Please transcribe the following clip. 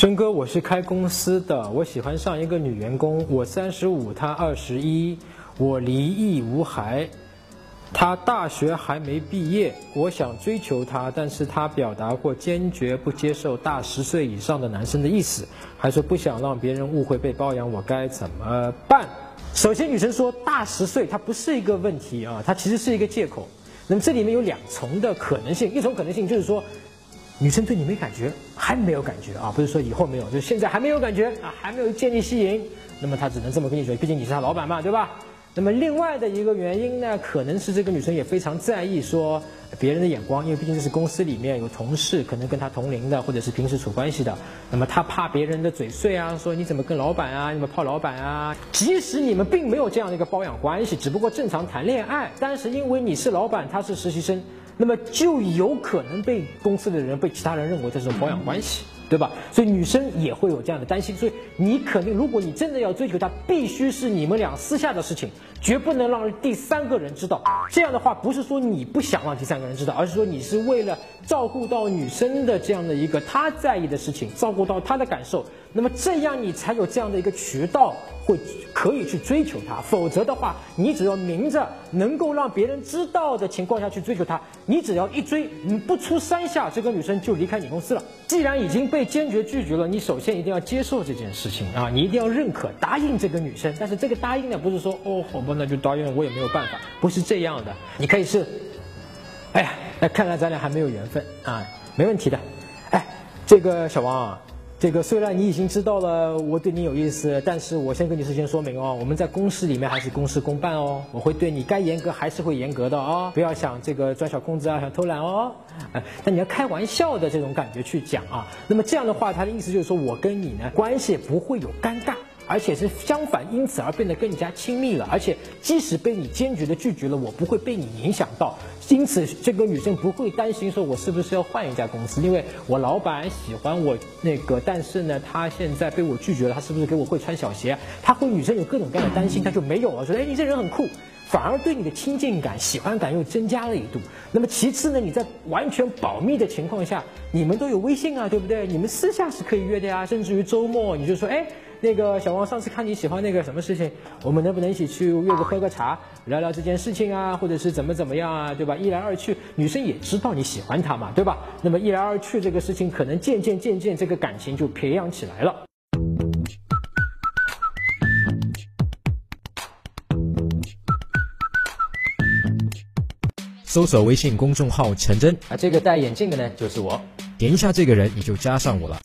真哥，我是开公司的，我喜欢上一个女员工，我三十五，她二十一，我离异无孩，她大学还没毕业，我想追求她，但是她表达过坚决不接受大十岁以上的男生的意思，还说不想让别人误会被包养，我该怎么办？首先，女生说大十岁，它不是一个问题啊，它其实是一个借口。那么这里面有两重的可能性，一种可能性就是说。女生对你没感觉，还没有感觉啊，不是说以后没有，就是现在还没有感觉啊，还没有建立吸引，那么她只能这么跟你说，毕竟你是她老板嘛，对吧？那么另外的一个原因呢，可能是这个女生也非常在意说别人的眼光，因为毕竟这是公司里面有同事，可能跟她同龄的，或者是平时处关系的，那么她怕别人的嘴碎啊，说你怎么跟老板啊，你们泡老板啊？即使你们并没有这样的一个包养关系，只不过正常谈恋爱，但是因为你是老板，他是实习生。那么就有可能被公司的人、被其他人认为这是保养关系，对吧？所以女生也会有这样的担心。所以你肯定，如果你真的要追求她，必须是你们俩私下的事情，绝不能让第三个人知道。这样的话，不是说你不想让第三个人知道，而是说你是为了照顾到女生的这样的一个她在意的事情，照顾到她的感受。那么这样你才有这样的一个渠道。会可以去追求她，否则的话，你只要明着能够让别人知道的情况下去追求她，你只要一追，你不出三下，这个女生就离开你公司了。既然已经被被坚决拒绝了，你首先一定要接受这件事情啊，你一定要认可答应这个女生。但是这个答应呢，不是说哦好吧，那就答应，我也没有办法，不是这样的。你可以是，哎呀，那看来咱俩还没有缘分啊，没问题的。哎，这个小王啊。这个虽然你已经知道了我对你有意思，但是我先跟你事先说明哦，我们在公司里面还是公事公办哦，我会对你该严格还是会严格的啊，不要想这个钻小空子啊，想偷懒哦，哎，但你要开玩笑的这种感觉去讲啊，那么这样的话，他的意思就是说我跟你呢关系不会有尴尬。而且是相反，因此而变得更加亲密了。而且即使被你坚决的拒绝了，我不会被你影响到。因此，这个女生不会担心说，我是不是要换一家公司？因为我老板喜欢我那个，但是呢，他现在被我拒绝了，他是不是给我会穿小鞋？他会女生有各种各样的担心，他就没有了。说，哎，你这人很酷，反而对你的亲近感、喜欢感又增加了一度。那么其次呢，你在完全保密的情况下，你们都有微信啊，对不对？你们私下是可以约的呀，甚至于周末你就说，哎。那个小王，上次看你喜欢那个什么事情，我们能不能一起去约个喝个茶，聊聊这件事情啊，或者是怎么怎么样啊，对吧？一来二去，女生也知道你喜欢她嘛，对吧？那么一来二去，这个事情可能渐渐渐渐，这个感情就培养起来了。搜索微信公众号“陈真”，啊，这个戴眼镜的呢，就是我，点一下这个人，你就加上我了。